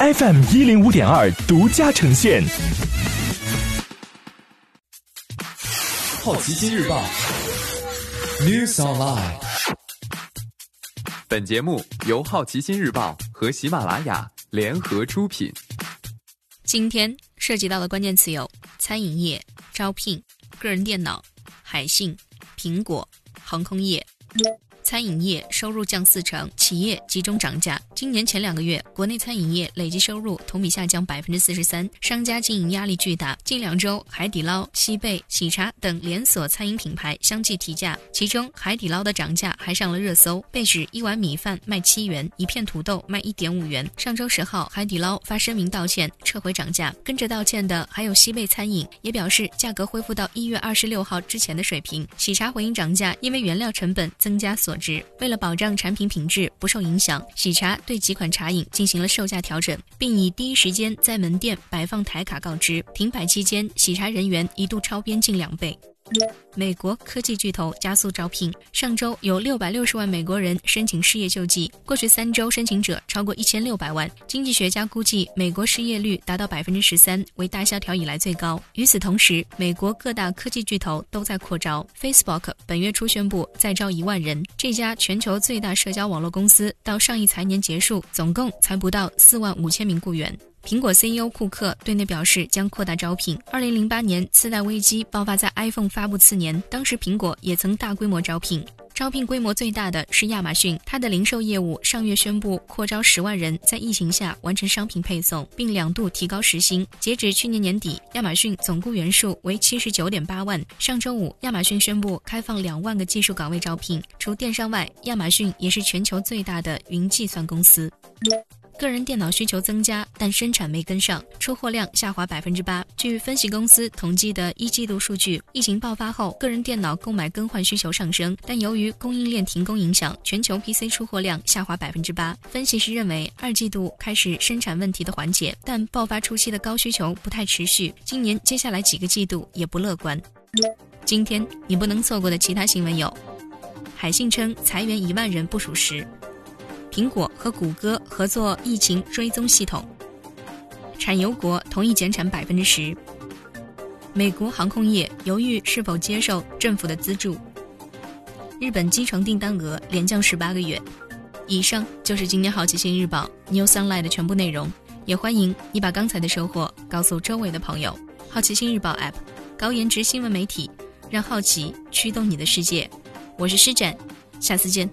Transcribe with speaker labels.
Speaker 1: FM 一零五点二独家呈现。
Speaker 2: 好奇心日报，News Online。
Speaker 3: 本节目由好奇心日报和喜马拉雅联合出品。
Speaker 4: 今天涉及到的关键词有：餐饮业、招聘、个人电脑、海信、苹果、航空业。餐饮业收入降四成，企业集中涨价。今年前两个月，国内餐饮业累计收入同比下降百分之四十三，商家经营压力巨大。近两周，海底捞、西贝、喜茶等连锁餐饮品牌相继提价，其中海底捞的涨价还上了热搜，被指一碗米饭卖七元，一片土豆卖一点五元。上周十号，海底捞发声明道歉，撤回涨价。跟着道歉的还有西贝餐饮，也表示价格恢复到一月二十六号之前的水平。喜茶回应涨价，因为原料成本增加所知。为了保障产品品质不受影响，喜茶对几款茶饮进行了售价调整，并以第一时间在门店摆放台卡告知。停摆期间，喜茶人员一度超编近两倍。美国科技巨头加速招聘。上周有六百六十万美国人申请失业救济，过去三周申请者超过一千六百万。经济学家估计，美国失业率达到百分之十三，为大萧条以来最高。与此同时，美国各大科技巨头都在扩招。Facebook 本月初宣布再招一万人。这家全球最大社交网络公司到上一财年结束，总共才不到四万五千名雇员。苹果 CEO 库克对内表示将扩大招聘。二零零八年次贷危机爆发在 iPhone 发布次年，当时苹果也曾大规模招聘。招聘规模最大的是亚马逊，它的零售业务上月宣布扩招十万人，在疫情下完成商品配送，并两度提高时薪。截止去年年底，亚马逊总雇员数为七十九点八万。上周五，亚马逊宣布开放两万个技术岗位招聘。除电商外，亚马逊也是全球最大的云计算公司。个人电脑需求增加，但生产没跟上，出货量下滑百分之八。据分析公司统计的一季度数据，疫情爆发后，个人电脑购买更换需求上升，但由于供应链停工影响，全球 PC 出货量下滑百分之八。分析师认为，二季度开始生产问题的缓解，但爆发初期的高需求不太持续。今年接下来几个季度也不乐观。今天你不能错过的其他新闻有：海信称裁员一万人不属实。苹果和谷歌合作疫情追踪系统，产油国同意减产百分之十。美国航空业犹豫是否接受政府的资助。日本机床订单额连降十八个月。以上就是今天好奇心日报 New Sunlight 的全部内容，也欢迎你把刚才的收获告诉周围的朋友。好奇心日报 App，高颜值新闻媒体，让好奇驱动你的世界。我是施展，下次见。